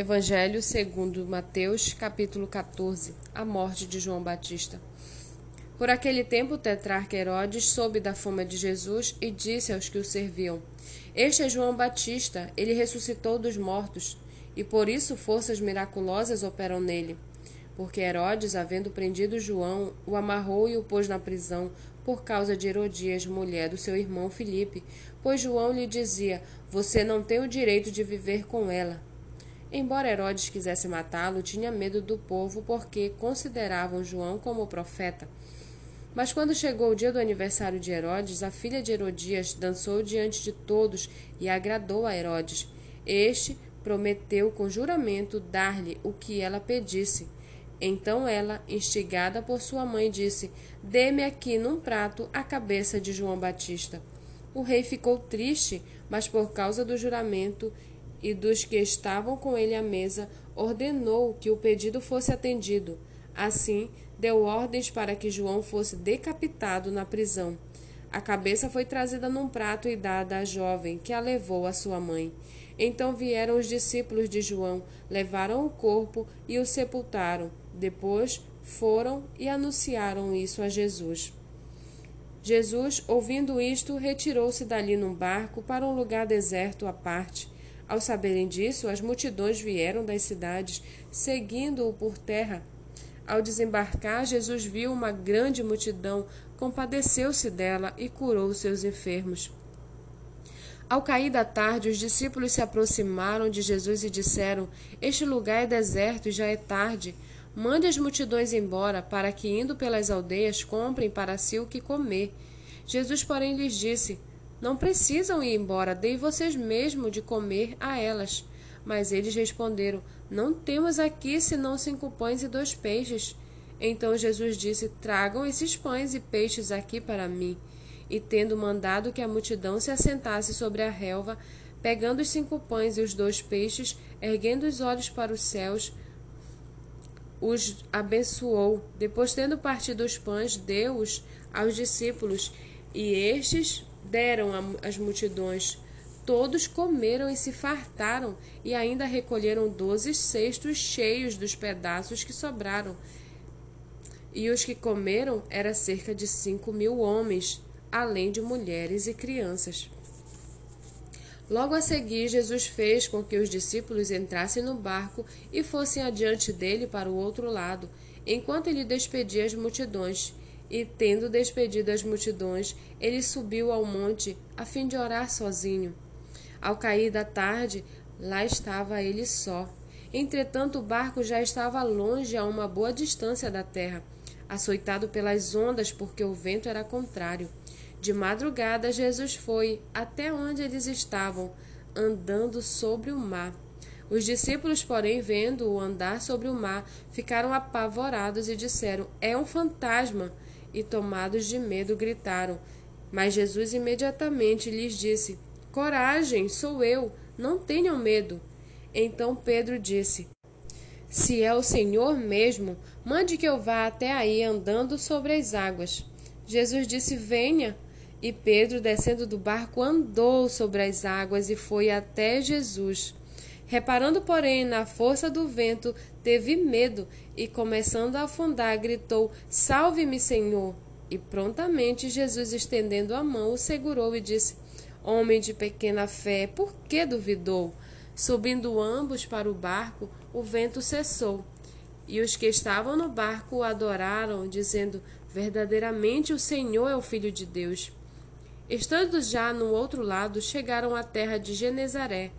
Evangelho segundo Mateus, capítulo 14. A morte de João Batista. Por aquele tempo, o tetrarca Herodes soube da fama de Jesus e disse aos que o serviam: Este é João Batista, ele ressuscitou dos mortos, e por isso forças miraculosas operam nele. Porque Herodes, havendo prendido João, o amarrou e o pôs na prisão por causa de Herodias, mulher do seu irmão Filipe, pois João lhe dizia: Você não tem o direito de viver com ela. Embora Herodes quisesse matá-lo, tinha medo do povo porque consideravam João como profeta. Mas quando chegou o dia do aniversário de Herodes, a filha de Herodias dançou diante de todos e agradou a Herodes. Este prometeu com juramento dar-lhe o que ela pedisse. Então ela, instigada por sua mãe, disse: Dê-me aqui num prato a cabeça de João Batista. O rei ficou triste, mas por causa do juramento e dos que estavam com ele à mesa, ordenou que o pedido fosse atendido. Assim, deu ordens para que João fosse decapitado na prisão. A cabeça foi trazida num prato e dada à jovem, que a levou à sua mãe. Então vieram os discípulos de João, levaram o corpo e o sepultaram. Depois foram e anunciaram isso a Jesus. Jesus, ouvindo isto, retirou-se dali num barco para um lugar deserto à parte ao saberem disso, as multidões vieram das cidades, seguindo-o por terra. Ao desembarcar, Jesus viu uma grande multidão, compadeceu-se dela e curou seus enfermos. Ao cair da tarde, os discípulos se aproximaram de Jesus e disseram: Este lugar é deserto e já é tarde. Mande as multidões embora, para que, indo pelas aldeias, comprem para si o que comer. Jesus, porém, lhes disse: não precisam ir embora, dei vocês mesmo de comer a elas. Mas eles responderam: Não temos aqui senão cinco pães e dois peixes. Então Jesus disse: Tragam esses pães e peixes aqui para mim. E tendo mandado que a multidão se assentasse sobre a relva, pegando os cinco pães e os dois peixes, erguendo os olhos para os céus, os abençoou. Depois, tendo partido os pães, deu-os aos discípulos, e estes deram às multidões. Todos comeram e se fartaram, e ainda recolheram doze cestos cheios dos pedaços que sobraram. E os que comeram era cerca de cinco mil homens, além de mulheres e crianças. Logo a seguir, Jesus fez com que os discípulos entrassem no barco e fossem adiante dele para o outro lado, enquanto ele despedia as multidões. E, tendo despedido as multidões, ele subiu ao monte a fim de orar sozinho. Ao cair da tarde, lá estava ele só. Entretanto, o barco já estava longe a uma boa distância da terra, açoitado pelas ondas, porque o vento era contrário. De madrugada, Jesus foi até onde eles estavam, andando sobre o mar. Os discípulos, porém, vendo-o andar sobre o mar, ficaram apavorados e disseram: É um fantasma e, tomados de medo, gritaram. Mas Jesus imediatamente lhes disse: Coragem, sou eu, não tenham medo. Então Pedro disse: Se é o Senhor mesmo, mande que eu vá até aí andando sobre as águas. Jesus disse: Venha. E Pedro, descendo do barco, andou sobre as águas e foi até Jesus. Reparando, porém, na força do vento, teve medo e, começando a afundar, gritou: Salve-me, Senhor! E prontamente Jesus, estendendo a mão, o segurou e disse: Homem de pequena fé, por que duvidou? Subindo ambos para o barco, o vento cessou. E os que estavam no barco o adoraram, dizendo: Verdadeiramente o Senhor é o Filho de Deus. Estando já no outro lado, chegaram à terra de Genezaré.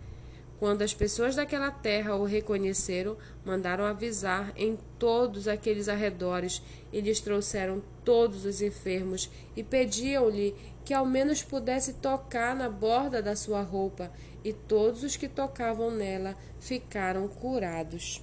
Quando as pessoas daquela terra o reconheceram, mandaram avisar em todos aqueles arredores e lhes trouxeram todos os enfermos e pediam-lhe que ao menos pudesse tocar na borda da sua roupa, e todos os que tocavam nela ficaram curados.